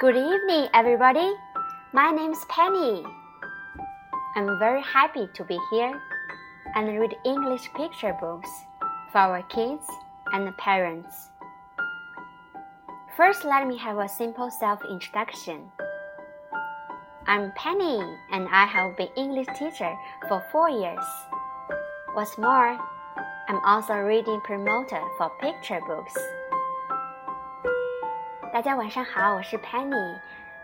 Good evening, everybody. My name is Penny. I'm very happy to be here and read English picture books for our kids and parents. First, let me have a simple self introduction. I'm Penny and I have been English teacher for four years. What's more, I'm also reading promoter for picture books. 大家晚上好，我是 Penny，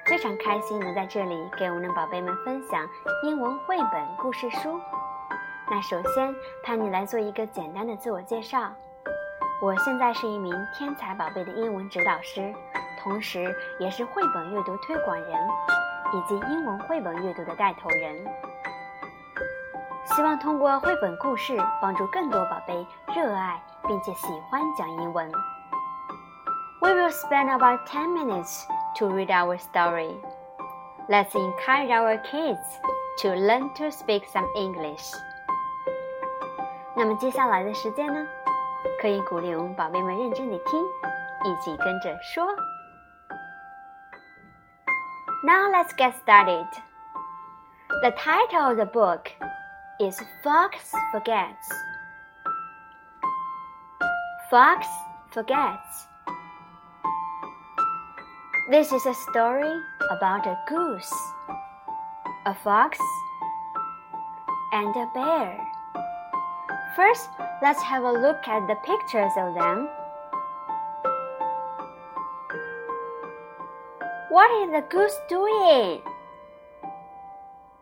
非常开心能在这里给我们的宝贝们分享英文绘本故事书。那首先，Penny 来做一个简单的自我介绍。我现在是一名天才宝贝的英文指导师，同时也是绘本阅读推广人，以及英文绘本阅读的带头人。希望通过绘本故事，帮助更多宝贝热爱并且喜欢讲英文。We will spend about 10 minutes to read our story. Let's encourage our kids to learn to speak some English. 那么接下来的时间呢，可以鼓励我们宝贝们认真地听，一起跟着说。Now let's get started. The title of the book is Fox Forgets. Fox Forgets. This is a story about a goose, a fox, and a bear. First, let's have a look at the pictures of them. What is the goose doing?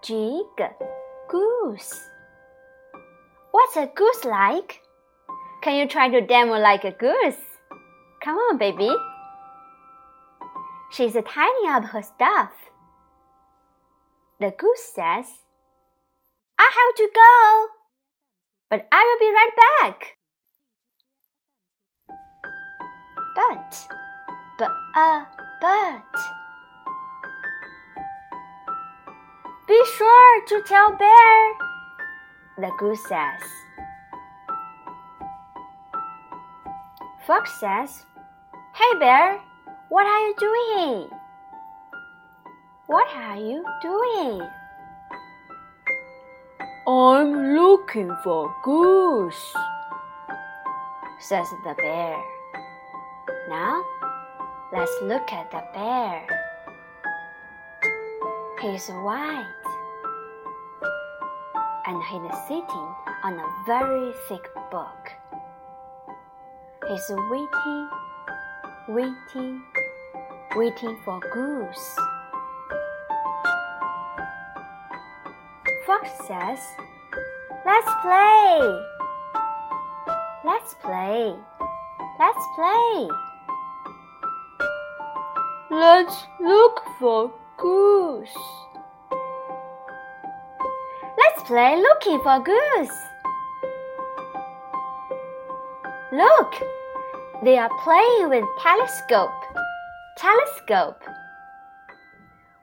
Jig, goose. What's a goose like? Can you try to demo like a goose? Come on, baby. She's tidying up her stuff. The goose says, I have to go, but I will be right back. But, but, uh, but. Be sure to tell Bear, the goose says. Fox says, Hey, Bear, what are you doing? What are you doing? I'm looking for goose, says the bear. Now, let's look at the bear. He's white and he's sitting on a very thick book. He's waiting waiting, waiting for goose. Fox says, Let's play. Let's play. Let's play. Let's look for goose. Let's play looking for goose. Look, they are playing with telescope. Telescope.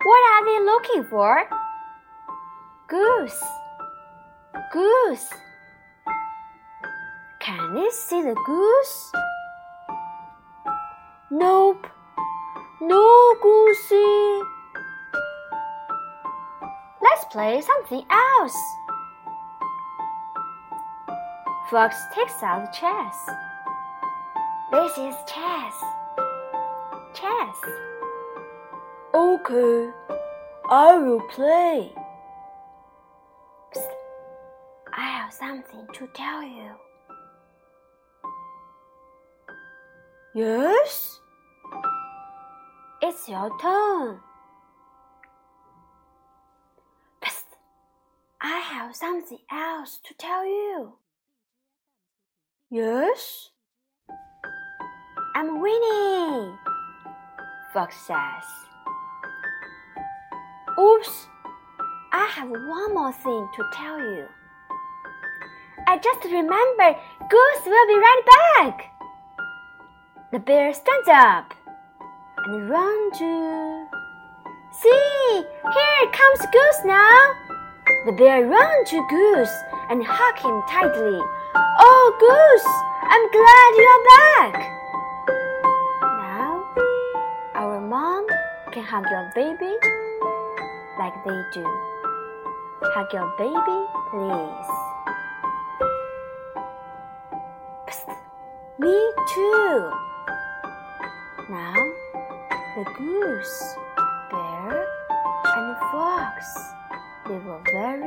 What are they looking for? Goose. Goose. Can they see the goose? Nope. No goosey. Let's play something else. Fox takes out chess. This is chess. Chess. Okay, I will play. Psst. I have something to tell you. Yes? It's your turn. Psst. I have something else to tell you. Yes? I'm winning, Fox says. Oops, I have one more thing to tell you. I just remembered Goose will be right back. The bear stands up and runs to. See, here comes Goose now. The bear runs to Goose and hugs him tightly. Oh, Goose, I'm glad you're back. Hug your baby like they do. Hug your baby, please. Psst, me too. Now, the goose, bear, and the fox, they were very, very